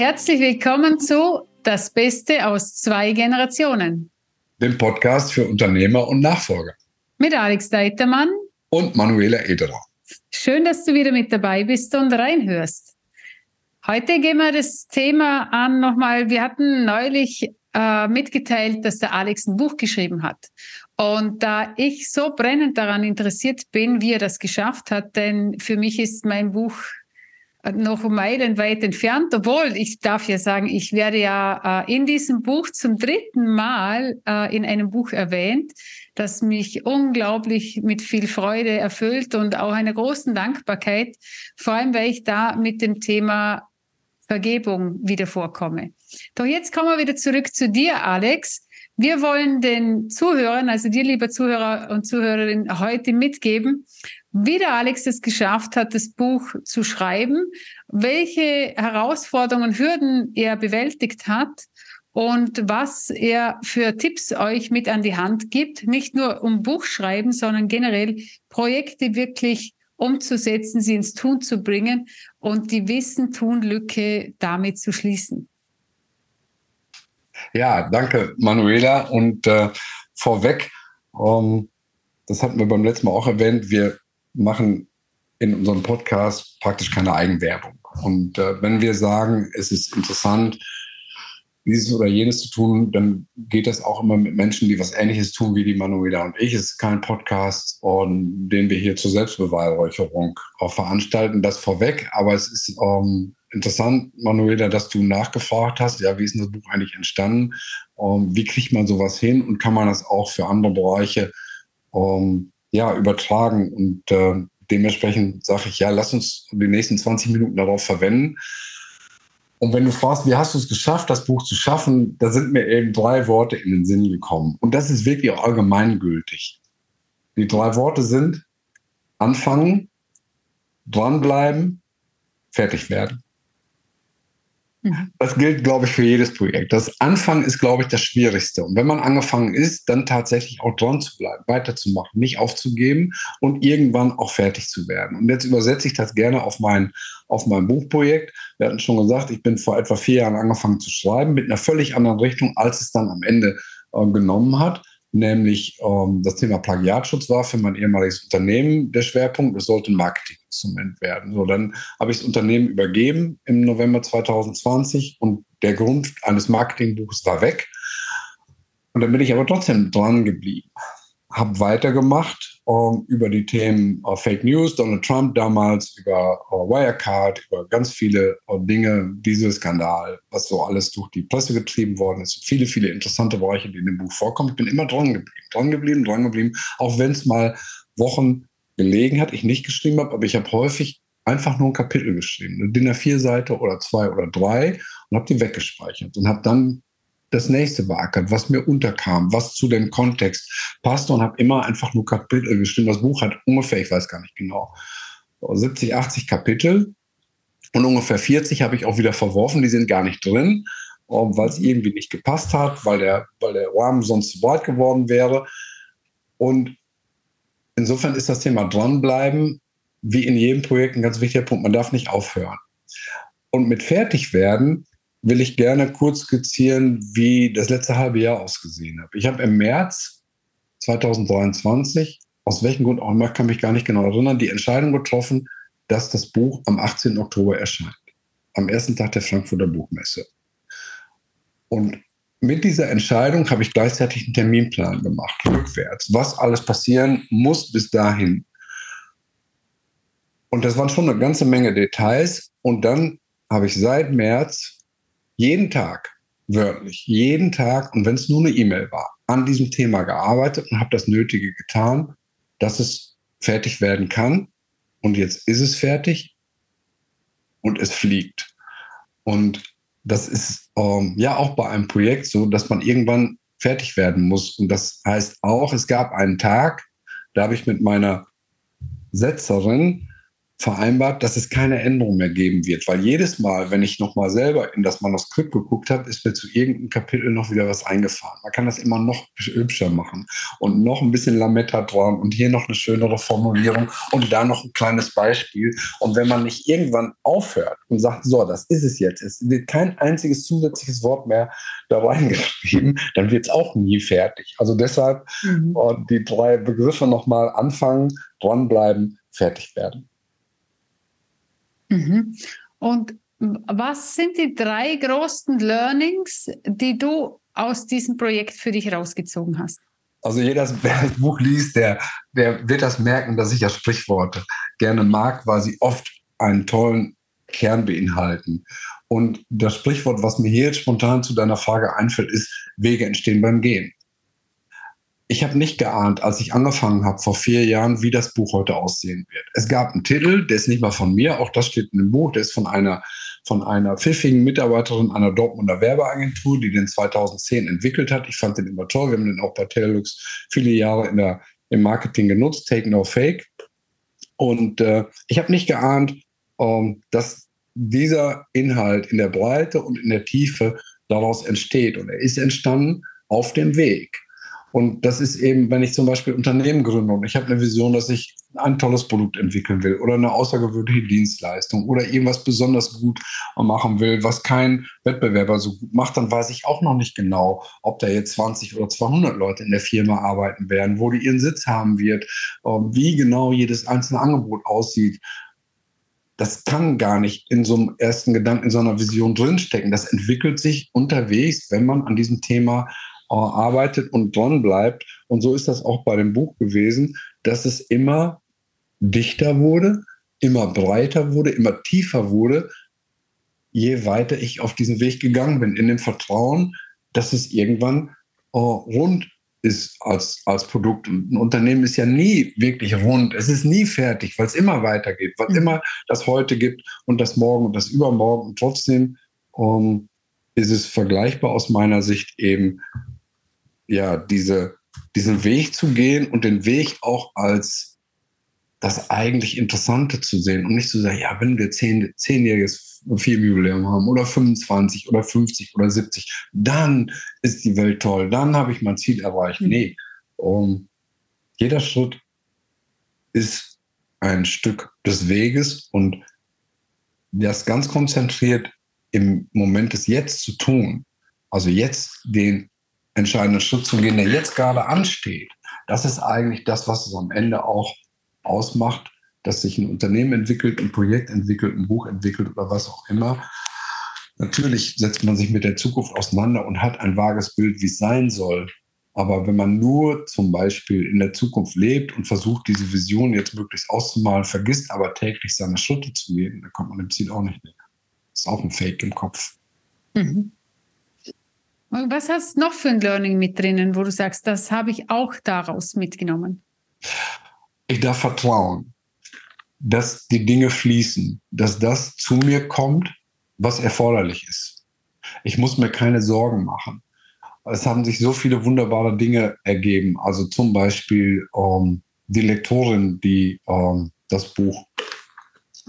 herzlich willkommen zu Das Beste aus zwei Generationen. Dem Podcast für Unternehmer und Nachfolger. Mit Alex Deitermann und Manuela Ederer. Schön, dass du wieder mit dabei bist und reinhörst. Heute gehen wir das Thema an nochmal. Wir hatten neulich äh, mitgeteilt, dass der Alex ein Buch geschrieben hat. Und da ich so brennend daran interessiert bin, wie er das geschafft hat, denn für mich ist mein Buch noch meilenweit entfernt, obwohl ich darf ja sagen, ich werde ja äh, in diesem Buch zum dritten Mal äh, in einem Buch erwähnt, das mich unglaublich mit viel Freude erfüllt und auch einer großen Dankbarkeit, vor allem weil ich da mit dem Thema Vergebung wieder vorkomme. Doch jetzt kommen wir wieder zurück zu dir, Alex. Wir wollen den Zuhörern, also dir, lieber Zuhörer und Zuhörerin, heute mitgeben, wie der Alex es geschafft hat, das Buch zu schreiben, welche Herausforderungen, Hürden er bewältigt hat und was er für Tipps euch mit an die Hand gibt, nicht nur um Buch schreiben, sondern generell Projekte wirklich umzusetzen, sie ins Tun zu bringen und die Wissen-Tun-Lücke damit zu schließen. Ja, danke, Manuela. Und äh, vorweg, ähm, das hatten wir beim letzten Mal auch erwähnt, wir machen in unserem Podcast praktisch keine Eigenwerbung. Und äh, wenn wir sagen, es ist interessant, dieses oder jenes zu tun, dann geht das auch immer mit Menschen, die was Ähnliches tun wie die Manuela und ich. Es ist kein Podcast, und, den wir hier zur Selbstbeweihräucherung auch veranstalten. Das vorweg, aber es ist ähm, interessant, Manuela, dass du nachgefragt hast, ja, wie ist das Buch eigentlich entstanden? Ähm, wie kriegt man sowas hin und kann man das auch für andere Bereiche ähm, ja, übertragen. Und äh, dementsprechend sage ich, ja, lass uns die nächsten 20 Minuten darauf verwenden. Und wenn du fragst, wie hast du es geschafft, das Buch zu schaffen, da sind mir eben drei Worte in den Sinn gekommen. Und das ist wirklich allgemeingültig. Die drei Worte sind anfangen, dranbleiben, fertig werden. Mhm. Das gilt, glaube ich, für jedes Projekt. Das Anfangen ist, glaube ich, das Schwierigste. Und wenn man angefangen ist, dann tatsächlich auch dran zu bleiben, weiterzumachen, nicht aufzugeben und irgendwann auch fertig zu werden. Und jetzt übersetze ich das gerne auf mein, auf mein Buchprojekt. Wir hatten schon gesagt, ich bin vor etwa vier Jahren angefangen zu schreiben, mit einer völlig anderen Richtung, als es dann am Ende äh, genommen hat nämlich ähm, das Thema Plagiatschutz war für mein ehemaliges Unternehmen der Schwerpunkt. Es sollte ein Marketinginstrument werden. So, dann habe ich das Unternehmen übergeben im November 2020 und der Grund eines Marketingbuches war weg. Und dann bin ich aber trotzdem dran geblieben habe weitergemacht ähm, über die Themen äh, Fake News, Donald Trump damals, über äh, Wirecard, über ganz viele äh, Dinge, dieser Skandal, was so alles durch die Presse getrieben worden ist. Viele, viele interessante Bereiche, die in dem Buch vorkommen. Ich bin immer dran geblieben, dran geblieben, dran geblieben, auch wenn es mal Wochen gelegen hat, ich nicht geschrieben habe, aber ich habe häufig einfach nur ein Kapitel geschrieben, eine DIN A4-Seite oder zwei oder drei und habe die weggespeichert und habe dann das nächste beackert, was mir unterkam, was zu dem Kontext passte und habe immer einfach nur Kapitel geschrieben. Das Buch hat ungefähr, ich weiß gar nicht genau, 70, 80 Kapitel und ungefähr 40 habe ich auch wieder verworfen, die sind gar nicht drin, weil es irgendwie nicht gepasst hat, weil der, weil der Rahmen sonst zu breit geworden wäre. Und insofern ist das Thema dranbleiben, wie in jedem Projekt, ein ganz wichtiger Punkt. Man darf nicht aufhören. Und mit fertig werden will ich gerne kurz skizzieren, wie das letzte halbe Jahr ausgesehen hat. Ich habe im März 2023, aus welchem Grund auch immer, kann mich gar nicht genau erinnern, die Entscheidung getroffen, dass das Buch am 18. Oktober erscheint. Am ersten Tag der Frankfurter Buchmesse. Und mit dieser Entscheidung habe ich gleichzeitig einen Terminplan gemacht, rückwärts, was alles passieren muss bis dahin. Und das waren schon eine ganze Menge Details. Und dann habe ich seit März jeden Tag, wörtlich, jeden Tag, und wenn es nur eine E-Mail war, an diesem Thema gearbeitet und habe das Nötige getan, dass es fertig werden kann. Und jetzt ist es fertig und es fliegt. Und das ist ähm, ja auch bei einem Projekt so, dass man irgendwann fertig werden muss. Und das heißt auch, es gab einen Tag, da habe ich mit meiner Setzerin vereinbart, dass es keine Änderung mehr geben wird, weil jedes Mal, wenn ich nochmal selber in das Manuskript geguckt habe, ist mir zu irgendeinem Kapitel noch wieder was eingefahren. Man kann das immer noch hübscher machen und noch ein bisschen Lametta dran und hier noch eine schönere Formulierung und da noch ein kleines Beispiel. Und wenn man nicht irgendwann aufhört und sagt, so, das ist es jetzt, es wird kein einziges zusätzliches Wort mehr da reingeschrieben, dann wird es auch nie fertig. Also deshalb mhm. Äh, die drei Begriffe nochmal anfangen, dranbleiben, fertig werden. Mhm. Und was sind die drei großen Learnings, die du aus diesem Projekt für dich rausgezogen hast? Also jeder, der das Buch liest, der, der wird das merken, dass ich ja Sprichworte gerne mag, weil sie oft einen tollen Kern beinhalten. Und das Sprichwort, was mir hier jetzt spontan zu deiner Frage einfällt, ist, Wege entstehen beim Gehen ich habe nicht geahnt, als ich angefangen habe vor vier Jahren, wie das Buch heute aussehen wird. Es gab einen Titel, der ist nicht mal von mir, auch das steht in dem Buch, der ist von einer von einer pfiffigen Mitarbeiterin einer Dortmunder Werbeagentur, die den 2010 entwickelt hat. Ich fand den immer toll. Wir haben den auch bei Telelux viele Jahre in der, im Marketing genutzt, Take No Fake. Und äh, ich habe nicht geahnt, ähm, dass dieser Inhalt in der Breite und in der Tiefe daraus entsteht. Und er ist entstanden auf dem Weg. Und das ist eben, wenn ich zum Beispiel Unternehmen gründe und ich habe eine Vision, dass ich ein tolles Produkt entwickeln will oder eine außergewöhnliche Dienstleistung oder irgendwas besonders gut machen will, was kein Wettbewerber so gut macht, dann weiß ich auch noch nicht genau, ob da jetzt 20 oder 200 Leute in der Firma arbeiten werden, wo die ihren Sitz haben wird, ähm, wie genau jedes einzelne Angebot aussieht. Das kann gar nicht in so einem ersten Gedanken, in so einer Vision drinstecken. Das entwickelt sich unterwegs, wenn man an diesem Thema arbeitet und dran bleibt. Und so ist das auch bei dem Buch gewesen, dass es immer dichter wurde, immer breiter wurde, immer tiefer wurde, je weiter ich auf diesen Weg gegangen bin, in dem Vertrauen, dass es irgendwann oh, rund ist als, als Produkt. Und ein Unternehmen ist ja nie wirklich rund. Es ist nie fertig, weil es immer weitergeht, weil es mhm. immer das Heute gibt und das Morgen und das Übermorgen. Und trotzdem ähm, ist es vergleichbar aus meiner Sicht eben ja, diese, diesen Weg zu gehen und den Weg auch als das eigentlich Interessante zu sehen und nicht zu sagen, ja, wenn wir zehn, zehnjähriges Firmenjubiläum haben oder 25 oder 50 oder 70, dann ist die Welt toll, dann habe ich mein Ziel erreicht. Mhm. Nee, um, jeder Schritt ist ein Stück des Weges und das ganz konzentriert im Moment des Jetzt zu tun, also jetzt den entscheidenden Schritt zu gehen, der jetzt gerade ansteht. Das ist eigentlich das, was es am Ende auch ausmacht, dass sich ein Unternehmen entwickelt, ein Projekt entwickelt, ein Buch entwickelt oder was auch immer. Natürlich setzt man sich mit der Zukunft auseinander und hat ein vages Bild, wie es sein soll. Aber wenn man nur zum Beispiel in der Zukunft lebt und versucht, diese Vision jetzt möglichst auszumalen, vergisst aber täglich seine Schritte zu gehen, dann kommt man dem Ziel auch nicht näher. Das ist auch ein Fake im Kopf. Mhm. Was hast du noch für ein Learning mit drinnen, wo du sagst, das habe ich auch daraus mitgenommen? Ich darf vertrauen, dass die Dinge fließen, dass das zu mir kommt, was erforderlich ist. Ich muss mir keine Sorgen machen. Es haben sich so viele wunderbare Dinge ergeben. Also zum Beispiel ähm, die Lektorin, die ähm, das Buch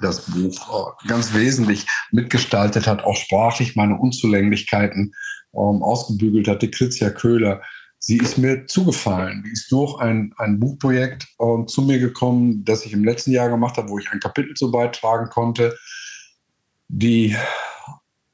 das Buch äh, ganz wesentlich mitgestaltet hat, auch sprachlich meine Unzulänglichkeiten ähm, ausgebügelt hat, die Kritzia Köhler. Sie ist mir zugefallen. Die ist durch ein, ein Buchprojekt ähm, zu mir gekommen, das ich im letzten Jahr gemacht habe, wo ich ein Kapitel zu beitragen konnte. Die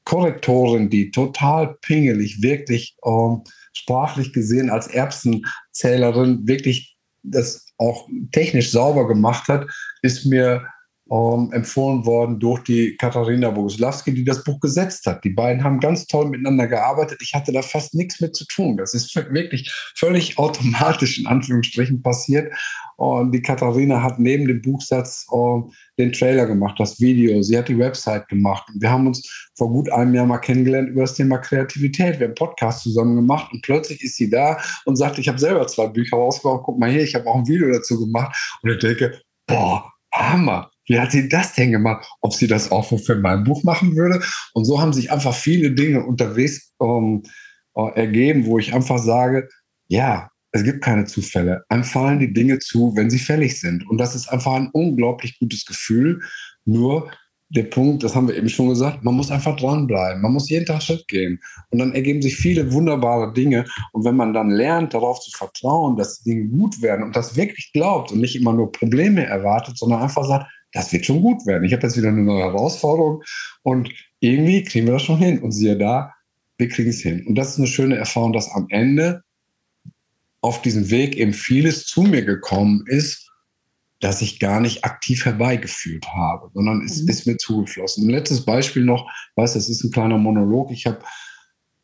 Korrektorin, die total pingelig, wirklich ähm, sprachlich gesehen als Erbsenzählerin wirklich das auch technisch sauber gemacht hat, ist mir ähm, empfohlen worden durch die Katharina Boguslawski, die das Buch gesetzt hat. Die beiden haben ganz toll miteinander gearbeitet. Ich hatte da fast nichts mit zu tun. Das ist wirklich völlig automatisch in Anführungsstrichen passiert. Und die Katharina hat neben dem Buchsatz äh, den Trailer gemacht, das Video. Sie hat die Website gemacht. Und wir haben uns vor gut einem Jahr mal kennengelernt über das Thema Kreativität. Wir haben einen Podcast zusammen gemacht und plötzlich ist sie da und sagt, ich habe selber zwei Bücher rausgebracht. Guck mal hier, ich habe auch ein Video dazu gemacht. Und ich denke, boah, Hammer wie hat sie das denn gemacht? Ob sie das auch für mein Buch machen würde? Und so haben sich einfach viele Dinge unterwegs ähm, äh, ergeben, wo ich einfach sage, ja, es gibt keine Zufälle. Einem fallen die Dinge zu, wenn sie fällig sind. Und das ist einfach ein unglaublich gutes Gefühl. Nur der Punkt, das haben wir eben schon gesagt, man muss einfach dranbleiben. Man muss jeden Tag Schritt gehen. Und dann ergeben sich viele wunderbare Dinge. Und wenn man dann lernt, darauf zu vertrauen, dass die Dinge gut werden und das wirklich glaubt und nicht immer nur Probleme erwartet, sondern einfach sagt, das wird schon gut werden. Ich habe jetzt wieder eine neue Herausforderung und irgendwie kriegen wir das schon hin. Und siehe da, wir kriegen es hin. Und das ist eine schöne Erfahrung, dass am Ende auf diesem Weg eben vieles zu mir gekommen ist, das ich gar nicht aktiv herbeigeführt habe, sondern es mhm. ist mir zugeflossen. Ein letztes Beispiel noch, weiß, das ist ein kleiner Monolog. Ich habe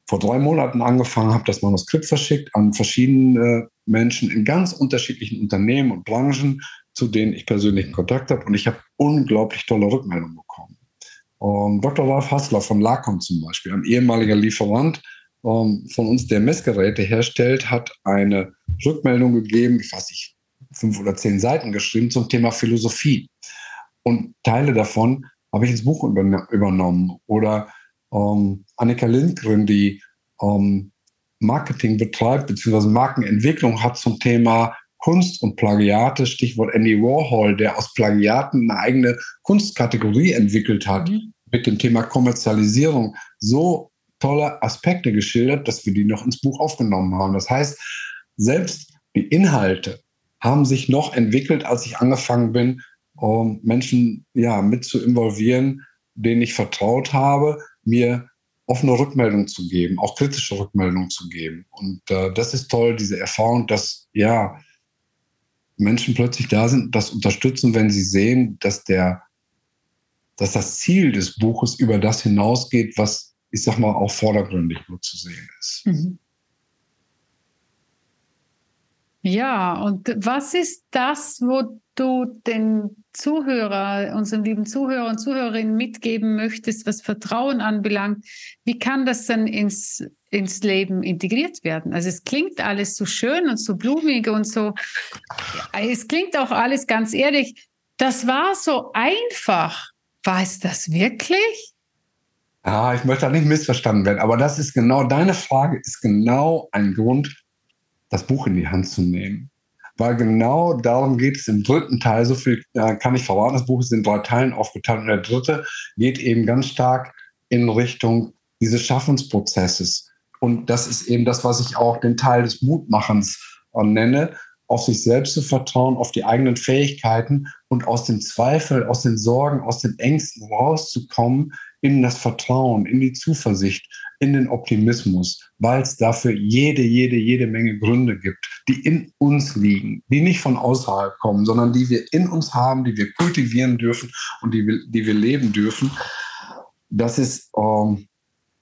vor drei Monaten angefangen, habe das Manuskript verschickt an verschiedene Menschen in ganz unterschiedlichen Unternehmen und Branchen, zu denen ich persönlichen Kontakt habe. Und ich habe unglaublich tolle Rückmeldungen bekommen. Um, ähm, Dr. Ralf Hassler von Lacom zum Beispiel, ein ehemaliger Lieferant um, ähm, von uns, der Messgeräte herstellt, hat eine Rückmeldung gegeben, ich weiß nicht, fünf oder zehn Seiten geschrieben zum Thema Philosophie. Und Teile davon habe ich ins Buch übernommen. Oder ähm, Annika Lindgren, die Marketing betreibt, beziehungsweise Markenentwicklung hat zum Thema Kunst und Plagiate, Stichwort Andy Warhol, der aus Plagiaten eine eigene Kunstkategorie entwickelt hat, mhm. mit dem Thema Kommerzialisierung, so tolle Aspekte geschildert, dass wir die noch ins Buch aufgenommen haben. Das heißt, selbst die Inhalte haben sich noch entwickelt, als ich angefangen bin, um Menschen ja, mit zu involvieren, denen ich vertraut habe, mir offene Rückmeldungen zu geben, auch kritische Rückmeldungen zu geben. Und äh, das ist toll, diese Erfahrung, dass ja Menschen plötzlich da sind das unterstützen, wenn sie sehen, dass der, dass das Ziel des Buches über das hinausgeht, was ich sag mal auch vordergründig nur zu sehen ist. Mhm. Ja, und was ist das, wo du den Zuhörer, unseren lieben Zuhörer und Zuhörerinnen mitgeben möchtest, was Vertrauen anbelangt? Wie kann das dann ins, ins Leben integriert werden? Also es klingt alles so schön und so blumig und so. Es klingt auch alles ganz ehrlich. Das war so einfach. War es das wirklich? Ja, ich möchte da nicht missverstanden werden, aber das ist genau, deine Frage ist genau ein Grund, das Buch in die Hand zu nehmen. Weil genau darum geht es im dritten Teil. So viel äh, kann ich verraten. Das Buch ist in drei Teilen aufgeteilt. Und der dritte geht eben ganz stark in Richtung dieses Schaffensprozesses. Und das ist eben das, was ich auch den Teil des Mutmachens äh, nenne, auf sich selbst zu vertrauen, auf die eigenen Fähigkeiten und aus dem Zweifel, aus den Sorgen, aus den Ängsten rauszukommen in das Vertrauen, in die Zuversicht, in den Optimismus, weil es dafür jede, jede, jede Menge Gründe gibt, die in uns liegen, die nicht von außerhalb kommen, sondern die wir in uns haben, die wir kultivieren dürfen und die wir, die wir leben dürfen. Das ist ähm,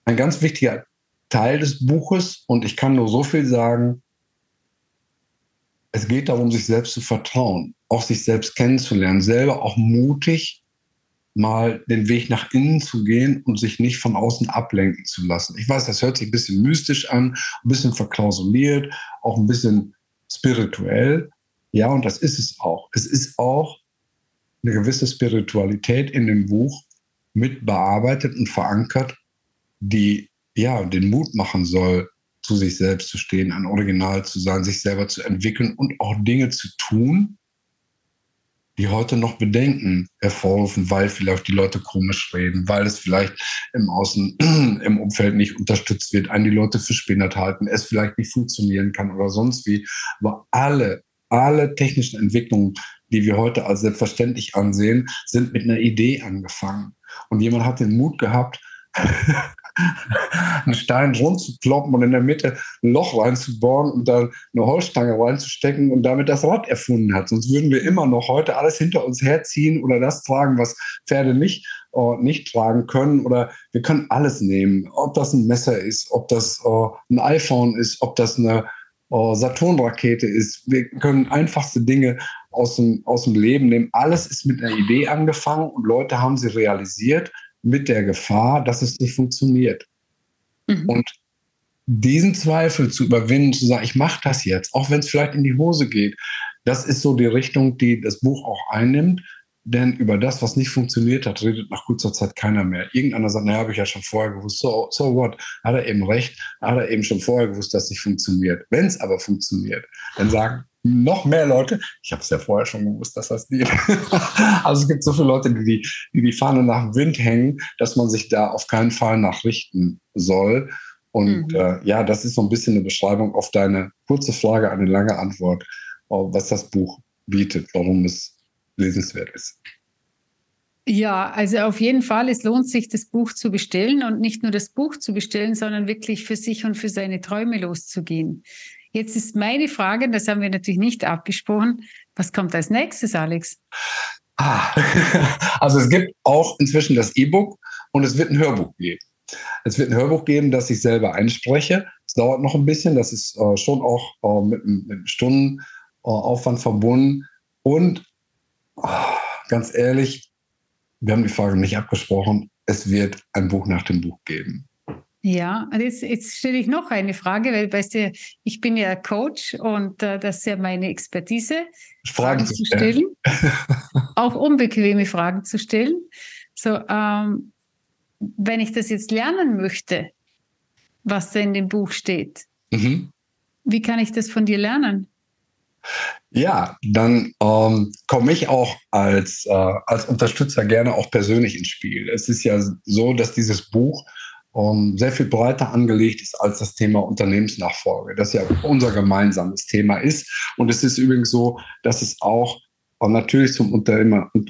ein ganz wichtiger Teil des Buches und ich kann nur so viel sagen, es geht darum, sich selbst zu vertrauen, auch sich selbst kennenzulernen, selber auch mutig mal den Weg nach innen zu gehen und sich nicht von außen ablenken zu lassen. Ich weiß, das hört sich ein bisschen mystisch an, ein bisschen verklausuliert, auch ein bisschen spirituell. Ja, und das ist es auch. Es ist auch eine gewisse Spiritualität in dem Buch mit bearbeitet und verankert, die ja den Mut machen soll, zu sich selbst zu stehen, ein Original zu sein, sich selber zu entwickeln und auch Dinge zu tun, die heute noch Bedenken hervorrufen, weil vielleicht die Leute komisch reden, weil es vielleicht im Außen, im Umfeld nicht unterstützt wird, einen die Leute für spinnert halten, es vielleicht nicht funktionieren kann oder sonst wie. Aber alle, alle technischen Entwicklungen, die wir heute als selbstverständlich ansehen, sind mit einer Idee angefangen. Und jemand hat den Mut gehabt, einen Stein rund zu kloppen und in der Mitte ein Loch reinzubohren und dann eine Holzstange reinzustecken und damit das Rad erfunden hat. Sonst würden wir immer noch heute alles hinter uns herziehen oder das tragen, was Pferde nicht, uh, nicht tragen können. Oder wir können alles nehmen. Ob das ein Messer ist, ob das uh, ein iPhone ist, ob das eine uh, Saturn-Rakete ist. Wir können einfachste Dinge aus dem, aus dem Leben nehmen. Alles ist mit einer Idee angefangen und Leute haben sie realisiert mit der Gefahr, dass es nicht funktioniert. Mhm. Und diesen Zweifel zu überwinden, zu sagen, ich mache das jetzt, auch wenn es vielleicht in die Hose geht, das ist so die Richtung, die das Buch auch einnimmt. denn über das, was nicht funktioniert hat, redet nach kurzer Zeit keiner mehr. Irgendeiner sagt, naja, habe ich ja schon vorher gewusst. So, so what? Hat er eben recht? Hat er eben schon vorher gewusst, dass es nicht funktioniert. Wenn es aber funktioniert, dann sagen noch mehr Leute, ich habe es ja vorher schon gewusst, dass das nicht. also es gibt so viele Leute, die die, die die Fahne nach dem Wind hängen, dass man sich da auf keinen Fall nachrichten soll. Und mhm. äh, ja, das ist so ein bisschen eine Beschreibung auf deine kurze Frage, eine lange Antwort, äh, was das Buch bietet, warum es lesenswert ist. Ja, also auf jeden Fall, es lohnt sich, das Buch zu bestellen und nicht nur das Buch zu bestellen, sondern wirklich für sich und für seine Träume loszugehen. Jetzt ist meine Frage, das haben wir natürlich nicht abgesprochen, was kommt als nächstes, Alex? Ah, also es gibt auch inzwischen das E-Book und es wird ein Hörbuch geben. Es wird ein Hörbuch geben, das ich selber einspreche. Es dauert noch ein bisschen, das ist äh, schon auch äh, mit, einem Stundenaufwand äh, verbunden. Und oh, ganz ehrlich, wir haben die Frage nicht abgesprochen, es wird ein Buch nach dem Buch geben. Ja, und jetzt, jetzt stelle ich noch eine Frage, weil weißt du, ich bin ja Coach und äh, das ist ja meine Expertise, Fragen, Fragen zu stellen, auch unbequeme Fragen zu stellen. So, ähm, wenn ich das jetzt lernen möchte, was da in dem Buch steht, mhm. wie kann ich das von dir lernen? Ja, dann ähm, komme ich auch als, äh, als Unterstützer gerne auch persönlich ins Spiel. Es ist ja so, dass dieses Buch ähm, sehr viel breiter angelegt ist als das Thema Unternehmensnachfolge, das ja unser gemeinsames Thema ist. Und es ist übrigens so, dass es auch und natürlich zum,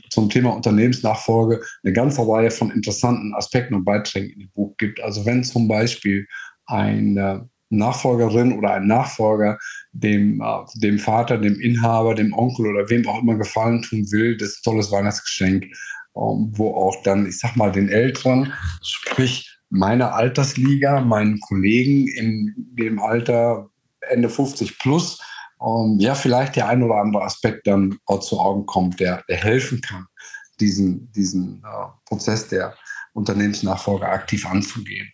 zum Thema Unternehmensnachfolge eine ganze Reihe von interessanten Aspekten und Beiträgen in dem Buch gibt. Also wenn zum Beispiel eine Nachfolgerin oder ein Nachfolger dem, äh, dem Vater, dem Inhaber, dem Onkel oder wem auch immer Gefallen tun will, das ist ein tolles Weihnachtsgeschenk, ähm, wo auch dann, ich sag mal, den Älteren, sprich meiner Altersliga, meinen Kollegen in dem Alter Ende 50 plus, ähm, ja, vielleicht der ein oder andere Aspekt dann auch zu Augen kommt, der, der helfen kann, diesen, diesen äh, Prozess der Unternehmensnachfolge aktiv anzugehen.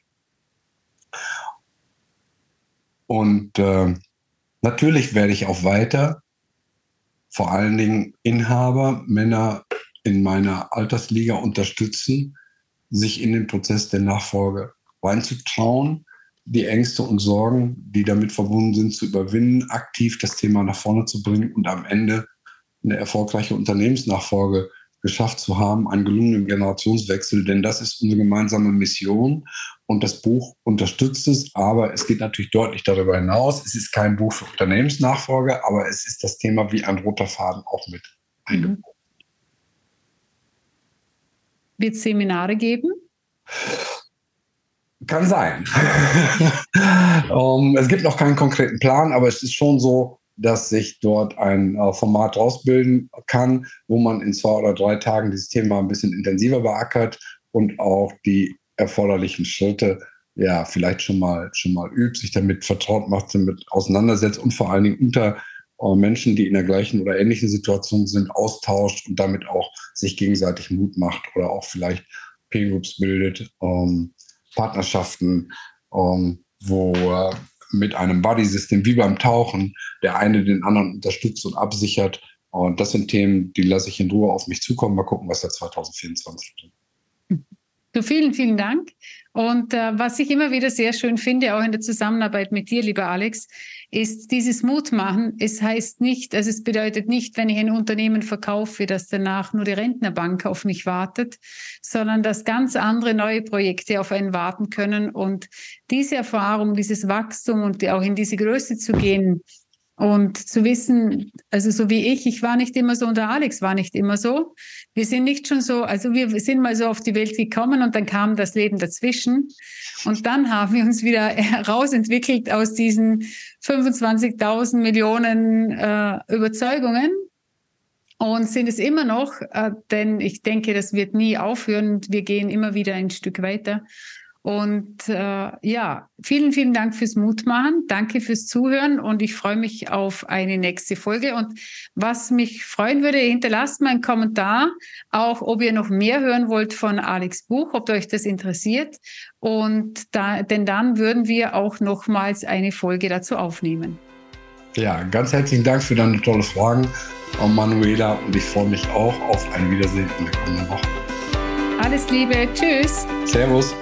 Und äh, natürlich werde ich auch weiter, vor allen Dingen Inhaber, Männer in meiner Altersliga unterstützen, sich in den Prozess der Nachfolge reinzutrauen die Ängste und Sorgen, die damit verbunden sind, zu überwinden, aktiv das Thema nach vorne zu bringen und am Ende eine erfolgreiche Unternehmensnachfolge geschafft zu haben, einen gelungenen Generationswechsel, denn das ist unsere gemeinsame Mission und das Buch unterstützt es, aber es geht natürlich deutlich darüber hinaus. Es ist kein Buch für Unternehmensnachfolge, aber es ist das Thema wie ein roter Faden auch mit eingebunden. Wird es Seminare geben? Kann sein. um, es gibt noch keinen konkreten Plan, aber es ist schon so, dass sich dort ein äh, Format rausbilden kann, wo man in zwei oder drei Tagen dieses Thema ein bisschen intensiver beackert und auch die erforderlichen Schritte ja vielleicht schon mal schon mal übt, sich damit vertraut macht, damit auseinandersetzt und vor allen Dingen unter Menschen, die in der gleichen oder ähnlichen Situation sind, austauscht und damit auch sich gegenseitig Mut macht oder auch vielleicht Peer Groups bildet. Ähm, Partnerschaften, ähm, wo äh, mit einem Buddy-System wie beim Tauchen der eine den anderen unterstützt und absichert. Und das sind Themen, die lasse ich in Ruhe auf mich zukommen. Mal gucken, was da 2024 bringt. Vielen, vielen Dank. Und äh, was ich immer wieder sehr schön finde, auch in der Zusammenarbeit mit dir, lieber Alex, ist dieses Mutmachen. Es heißt nicht, also es bedeutet nicht, wenn ich ein Unternehmen verkaufe, dass danach nur die Rentnerbank auf mich wartet, sondern dass ganz andere neue Projekte auf einen warten können. Und diese Erfahrung, dieses Wachstum und auch in diese Größe zu gehen, und zu wissen, also so wie ich, ich war nicht immer so und der Alex war nicht immer so. Wir sind nicht schon so, also wir sind mal so auf die Welt gekommen und dann kam das Leben dazwischen. Und dann haben wir uns wieder herausentwickelt aus diesen 25.000 Millionen äh, Überzeugungen und sind es immer noch, äh, denn ich denke, das wird nie aufhören. Wir gehen immer wieder ein Stück weiter. Und äh, ja, vielen, vielen Dank fürs Mutmachen. Danke fürs Zuhören und ich freue mich auf eine nächste Folge. Und was mich freuen würde, hinterlasst mal einen Kommentar, auch ob ihr noch mehr hören wollt von Alex Buch, ob euch das interessiert. Und da, denn dann würden wir auch nochmals eine Folge dazu aufnehmen. Ja, ganz herzlichen Dank für deine tolle Fragen, Manuela. Und ich freue mich auch auf ein Wiedersehen in der kommenden Woche. Alles Liebe. Tschüss. Servus.